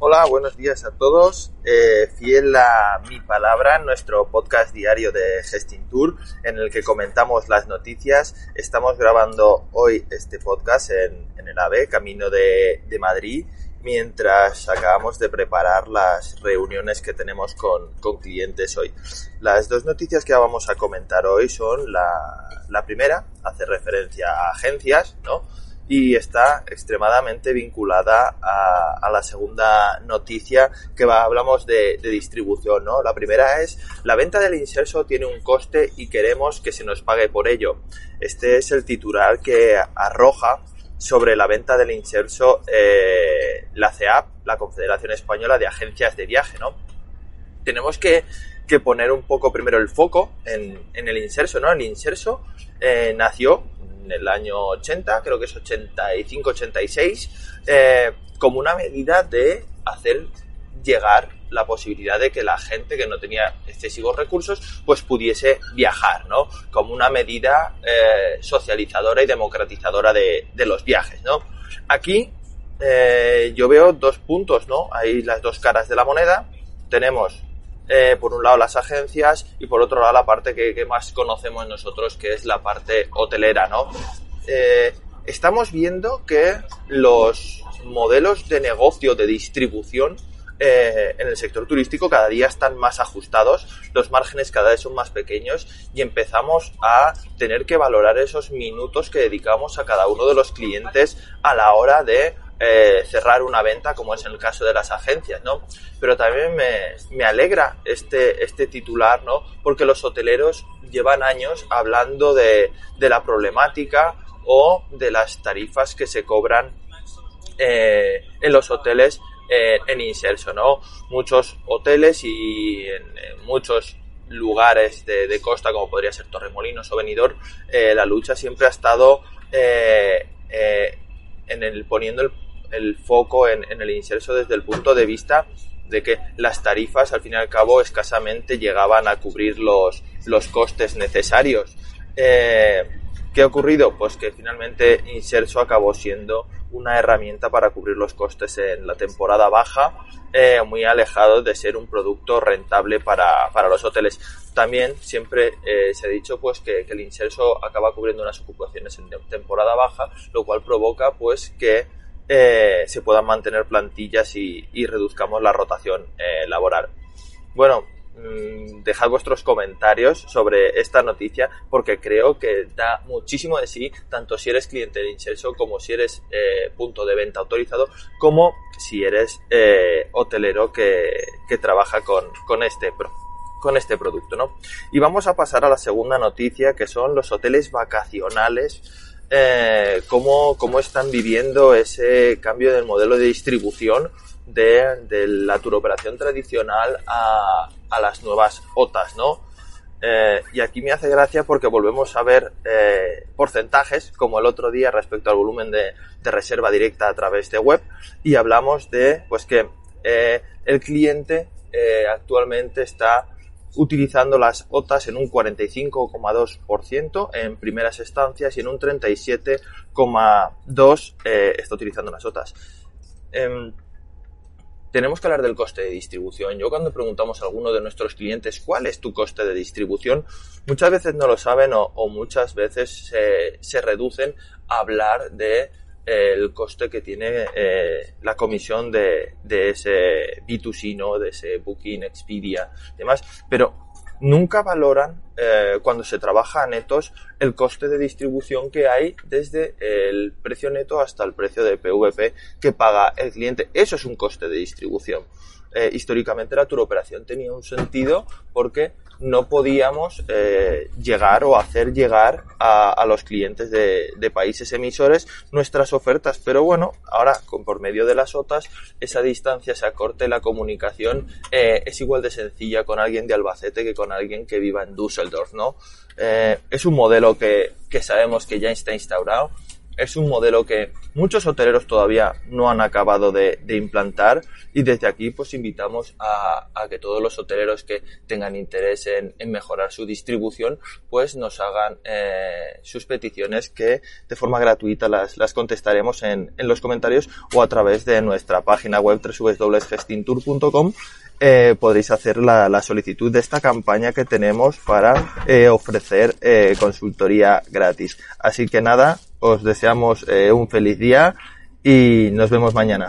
Hola, buenos días a todos. Eh, fiel a mi palabra, nuestro podcast diario de Gesting Tour, en el que comentamos las noticias. Estamos grabando hoy este podcast en, el AVE, camino de, Madrid, mientras acabamos de preparar las reuniones que tenemos con, con, clientes hoy. Las dos noticias que vamos a comentar hoy son la, la primera, hace referencia a agencias, ¿no? y está extremadamente vinculada a, la segunda noticia que hablamos de, de, distribución, ¿no? La primera es la venta del inserso tiene un coste y queremos que se nos pague por ello. Este es el titular que arroja sobre la venta del inserso eh, la CEAP, la Confederación Española de Agencias de Viaje, ¿no? Tenemos que, que poner un poco primero el foco en, en el inserso, ¿no? El inserso eh, nació en el año 80, creo que es 85-86, eh, como una medida de hacer llegar la posibilidad de que la gente que no tenía excesivos recursos pues pudiese viajar, ¿no? Como una medida eh, socializadora y democratizadora de, los viajes, ¿no? Aquí eh, yo veo dos puntos, ¿no? Hay las dos caras de la moneda. Tenemos eh, por un lado las agencias y por otro lado la parte que, más conocemos nosotros, que es la parte hotelera, ¿no? Estamos viendo que los modelos de negocio de distribución eh, en el sector turístico cada día están más ajustados, los márgenes cada vez son más pequeños y empezamos a tener que valorar esos minutos que dedicamos a cada uno de los clientes a la hora de eh, cerrar una venta, como es en el caso de las agencias, ¿no? Pero también me, me, alegra este, este titular, ¿no? Porque los hoteleros llevan años hablando de, de la problemática o de las tarifas que se cobran eh, en los hoteles eh, en inserso, ¿no? Muchos hoteles y en, muchos lugares de, costa, como podría ser Torremolinos o Benidorm, eh, la lucha siempre ha estado eh, en el poniendo el foco en, el inserso desde el punto de vista de que las tarifas al fin y al cabo escasamente llegaban a cubrir los, los costes necesarios. ¿Qué ha ocurrido? Pues que finalmente Inserso acabó siendo una herramienta para cubrir los costes en la temporada baja, eh, muy alejado de ser un producto rentable para, para los hoteles. También siempre eh, se ha dicho pues que, el Inserso acaba cubriendo unas ocupaciones en temporada baja, lo cual provoca pues que eh, se puedan mantener plantillas y, y reduzcamos la rotación laboral. Bueno, dejad vuestros comentarios sobre esta noticia porque creo que da muchísimo de sí, tanto si eres cliente de Inserso como si eres eh, punto de venta autorizado, como si eres eh, hotelero que, que trabaja con, con este con este producto, ¿no? Y vamos a pasar a la segunda noticia, que son los hoteles vacacionales eh, cómo, cómo están viviendo ese cambio del modelo de distribución de, de la turoperación tradicional a, a, las nuevas OTAs, ¿no? Eh, y aquí me hace gracia porque volvemos a ver eh, porcentajes, como el otro día respecto al volumen de, de, reserva directa a través de web, y hablamos de pues que eh, el cliente eh, actualmente está utilizando las OTAs en un 45,2% en primeras estancias y en un 37,2% eh, está utilizando las OTAs. Eh, tenemos que hablar del coste de distribución. Yo cuando preguntamos a alguno de nuestros clientes cuál es tu coste de distribución, muchas veces no lo saben o, o muchas veces se, se reducen a hablar de el coste que tiene eh, la comisión de, de, ese B2C, ¿no? de ese Booking, Expedia, demás, pero nunca valoran eh, cuando se trabaja a netos el coste de distribución que hay desde el precio neto hasta el precio de PVP que paga el cliente. Eso es un coste de distribución. Eh, históricamente la turoperación tenía un sentido porque no podíamos eh, llegar o hacer llegar a, los clientes de, países emisores nuestras ofertas. Pero bueno, ahora con, por medio de las OTAs esa distancia se acorte, la comunicación es igual de sencilla con alguien de Albacete que con alguien que viva en Düsseldorf, Eh, es un modelo que, que sabemos que ya está instaurado es un modelo que muchos hoteleros todavía no han acabado de, implantar y desde aquí pues invitamos a, que todos los hoteleros que tengan interés en, mejorar su distribución pues nos hagan eh, sus peticiones que de forma gratuita las, las contestaremos en, en los comentarios o a través de nuestra página web www.gestintour.com eh, podréis hacer la, la, solicitud de esta campaña que tenemos para eh, ofrecer eh, consultoría gratis. Así que nada, os deseamos eh, un feliz día y nos vemos mañana.